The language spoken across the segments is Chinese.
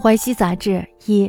淮西杂志一，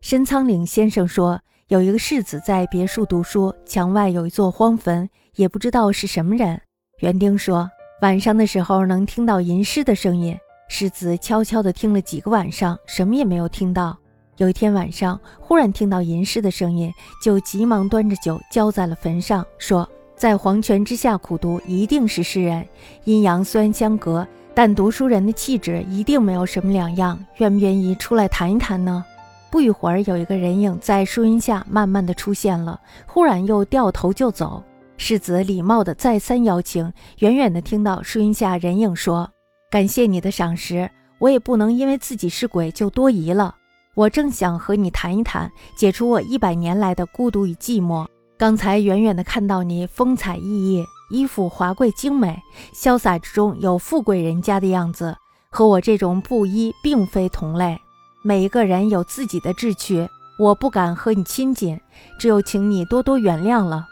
申仓岭先生说，有一个世子在别墅读书，墙外有一座荒坟，也不知道是什么人。园丁说，晚上的时候能听到吟诗的声音。世子悄悄地听了几个晚上，什么也没有听到。有一天晚上，忽然听到吟诗的声音，就急忙端着酒浇在了坟上，说，在黄泉之下苦读，一定是诗人。阴阳虽然相隔。但读书人的气质一定没有什么两样，愿不愿意出来谈一谈呢？不一会儿，有一个人影在树荫下慢慢的出现了，忽然又掉头就走。世子礼貌的再三邀请，远远的听到树荫下人影说：“感谢你的赏识，我也不能因为自己是鬼就多疑了。我正想和你谈一谈，解除我一百年来的孤独与寂寞。刚才远远的看到你风采奕奕。”衣服华贵精美，潇洒之中有富贵人家的样子，和我这种布衣并非同类。每一个人有自己的志趣，我不敢和你亲近，只有请你多多原谅了。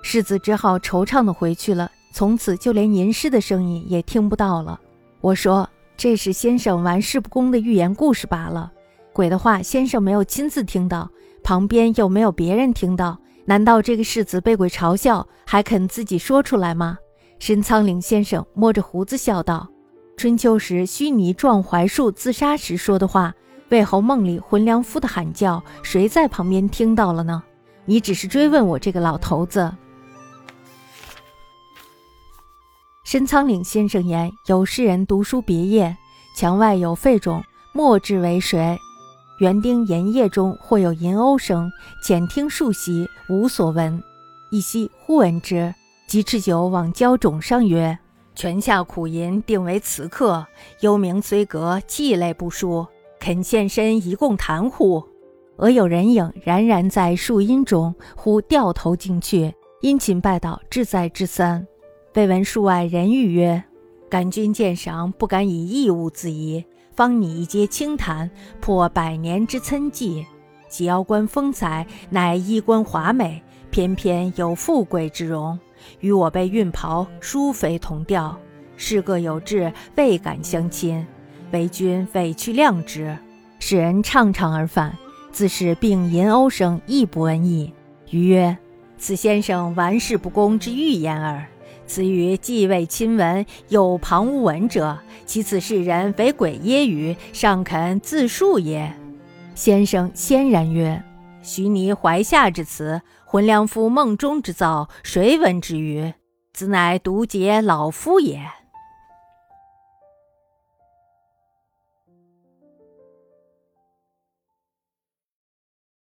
世子只好惆怅地回去了，从此就连吟诗的声音也听不到了。我说这是先生玩世不恭的寓言故事罢了，鬼的话先生没有亲自听到，旁边又没有别人听到。难道这个世子被鬼嘲笑，还肯自己说出来吗？申仓岭先生摸着胡子笑道：“春秋时须弥撞槐树自杀时说的话，魏侯梦里浑良夫的喊叫，谁在旁边听到了呢？你只是追问我这个老头子。”申仓岭先生言：“有诗人读书别业，墙外有废冢，莫知为谁。”园丁檐叶中或有吟鸥声，浅听数息，无所闻。一夕忽闻之，即持酒往交冢上曰：“泉下苦吟，定为此客。幽冥虽隔，寂泪不输，肯现身一共谈乎？”俄有人影冉冉在树荫中，忽掉头径去，殷勤拜倒，志在之三。未闻树外人语曰：“感君鉴赏，不敢以异物自疑。”方你一阶清谈，破百年之参记。及腰冠风采，乃衣冠华美，偏偏有富贵之容，与我被运袍殊非同调。事各有志，未敢相亲，为君委屈谅之。使人怅怅而返，自是并吟欧声，亦不闻矣。余曰：此先生玩世不恭之预言耳。此语既未亲闻，有旁无闻者，其此世人为鬼耶？语，尚肯自述也。先生先然曰：“许你怀下之词，浑良夫梦中之造，谁闻之于？子乃独解老夫也。”